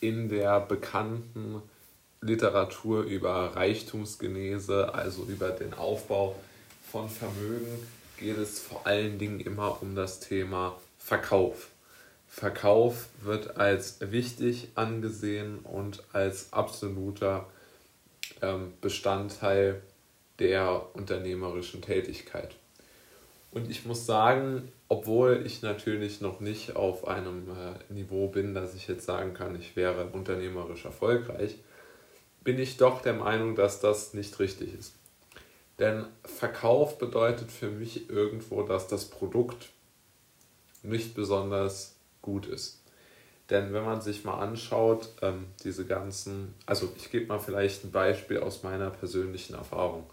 in der bekannten Literatur über Reichtumsgenese, also über den Aufbau von Vermögen, geht es vor allen Dingen immer um das Thema Verkauf. Verkauf wird als wichtig angesehen und als absoluter ähm, Bestandteil der unternehmerischen Tätigkeit. Und ich muss sagen, obwohl ich natürlich noch nicht auf einem äh, Niveau bin, dass ich jetzt sagen kann, ich wäre unternehmerisch erfolgreich, bin ich doch der Meinung, dass das nicht richtig ist. Denn Verkauf bedeutet für mich irgendwo, dass das Produkt nicht besonders gut ist. Denn wenn man sich mal anschaut, ähm, diese ganzen, also ich gebe mal vielleicht ein Beispiel aus meiner persönlichen Erfahrung.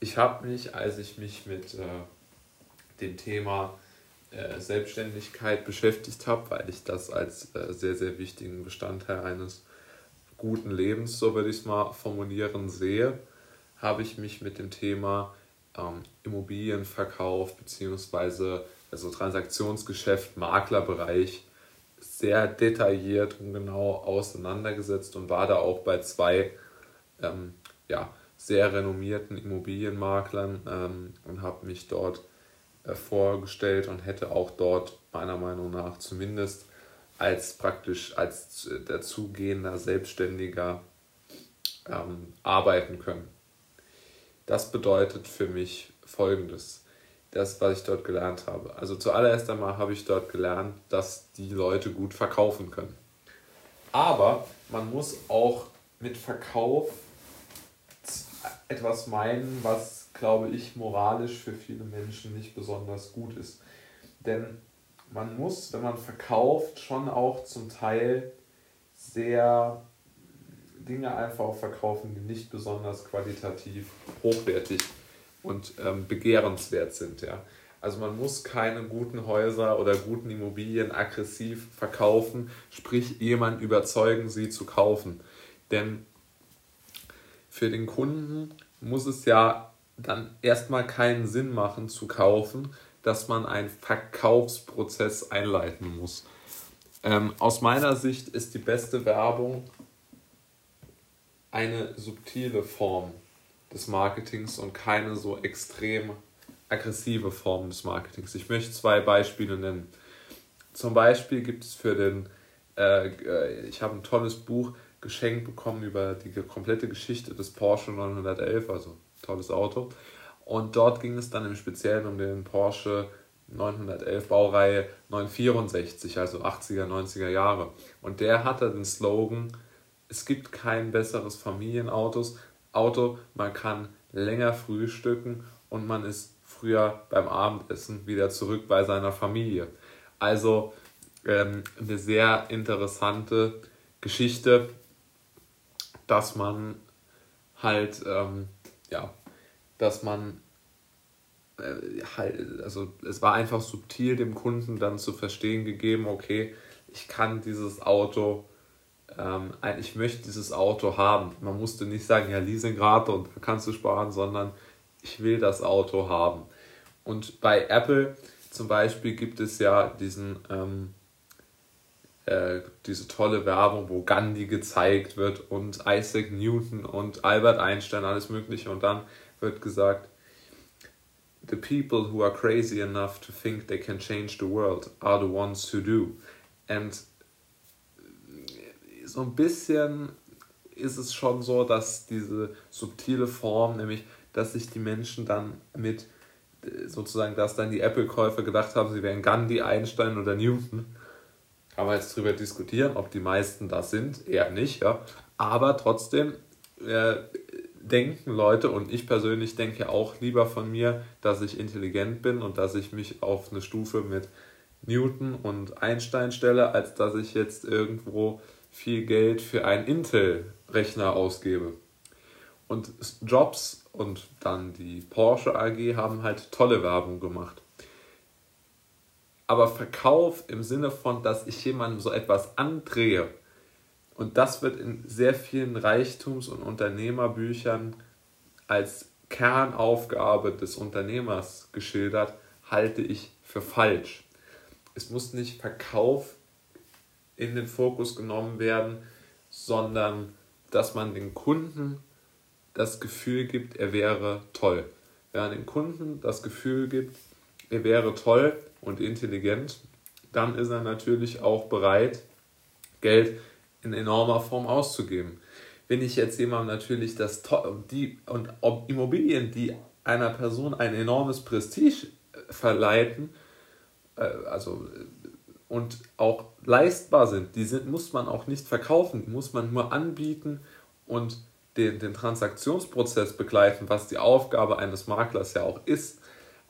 Ich habe mich, als ich mich mit äh, dem Thema äh, Selbstständigkeit beschäftigt habe, weil ich das als äh, sehr, sehr wichtigen Bestandteil eines guten Lebens, so würde ich es mal formulieren, sehe, habe ich mich mit dem Thema ähm, Immobilienverkauf bzw. also Transaktionsgeschäft, Maklerbereich sehr detailliert und genau auseinandergesetzt und war da auch bei zwei ähm, ja, sehr renommierten Immobilienmaklern ähm, und habe mich dort vorgestellt und hätte auch dort meiner Meinung nach zumindest als praktisch als dazugehender Selbstständiger ähm, arbeiten können. Das bedeutet für mich Folgendes, das, was ich dort gelernt habe. Also zuallererst einmal habe ich dort gelernt, dass die Leute gut verkaufen können. Aber man muss auch mit Verkauf etwas meinen, was, glaube ich, moralisch für viele Menschen nicht besonders gut ist. Denn man muss, wenn man verkauft, schon auch zum Teil sehr Dinge einfach verkaufen, die nicht besonders qualitativ hochwertig und ähm, begehrenswert sind. Ja. Also man muss keine guten Häuser oder guten Immobilien aggressiv verkaufen, sprich jemand überzeugen, sie zu kaufen. Denn für den Kunden muss es ja dann erstmal keinen Sinn machen zu kaufen, dass man einen Verkaufsprozess einleiten muss. Ähm, aus meiner Sicht ist die beste Werbung eine subtile Form des Marketings und keine so extrem aggressive Form des Marketings. Ich möchte zwei Beispiele nennen. Zum Beispiel gibt es für den, äh, äh ich habe ein tolles Buch geschenkt bekommen über die komplette Geschichte des Porsche 911, also tolles Auto. Und dort ging es dann im Speziellen um den Porsche 911 Baureihe 964, also 80er, 90er Jahre. Und der hatte den Slogan, es gibt kein besseres Familienautos. Auto, man kann länger frühstücken und man ist früher beim Abendessen wieder zurück bei seiner Familie. Also ähm, eine sehr interessante Geschichte, dass man halt, ähm, ja, dass man äh, halt, also es war einfach subtil dem Kunden dann zu verstehen gegeben, okay, ich kann dieses Auto, ähm, ich möchte dieses Auto haben. Man musste nicht sagen, ja, Leasingrate und da kannst du sparen, sondern ich will das Auto haben. Und bei Apple zum Beispiel gibt es ja diesen, ähm, äh, diese tolle Werbung, wo Gandhi gezeigt wird und Isaac Newton und Albert Einstein, alles Mögliche. Und dann wird gesagt, the people who are crazy enough to think they can change the world are the ones who do. And so ein bisschen ist es schon so, dass diese subtile Form, nämlich dass sich die Menschen dann mit sozusagen, dass dann die Apple-Käufer gedacht haben, sie wären Gandhi, Einstein oder Newton. Kann man jetzt darüber diskutieren, ob die meisten das sind, eher nicht, ja. Aber trotzdem äh, denken Leute und ich persönlich denke auch lieber von mir, dass ich intelligent bin und dass ich mich auf eine Stufe mit Newton und Einstein stelle, als dass ich jetzt irgendwo viel Geld für einen Intel-Rechner ausgebe. Und Jobs und dann die Porsche AG haben halt tolle Werbung gemacht. Aber Verkauf im Sinne von, dass ich jemandem so etwas andrehe, und das wird in sehr vielen Reichtums- und Unternehmerbüchern als Kernaufgabe des Unternehmers geschildert, halte ich für falsch. Es muss nicht Verkauf in den Fokus genommen werden, sondern dass man den Kunden das Gefühl gibt, er wäre toll. Wenn man den Kunden das Gefühl gibt, er wäre toll und intelligent, dann ist er natürlich auch bereit, Geld in enormer Form auszugeben. Wenn ich jetzt jemandem natürlich das die und Immobilien, die einer Person ein enormes Prestige äh, verleiten, äh, also und auch leistbar sind, die sind, muss man auch nicht verkaufen, muss man nur anbieten und den, den Transaktionsprozess begleiten, was die Aufgabe eines Maklers ja auch ist.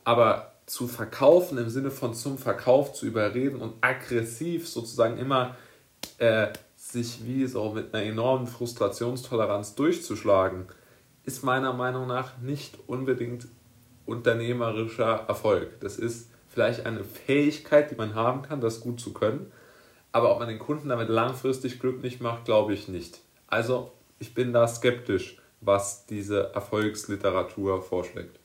Aber zu verkaufen im Sinne von zum Verkauf zu überreden und aggressiv sozusagen immer äh, sich wie so mit einer enormen Frustrationstoleranz durchzuschlagen, ist meiner Meinung nach nicht unbedingt unternehmerischer Erfolg. Das ist vielleicht eine Fähigkeit, die man haben kann, das gut zu können. Aber ob man den Kunden damit langfristig glücklich macht, glaube ich nicht. Also ich bin da skeptisch, was diese Erfolgsliteratur vorschlägt.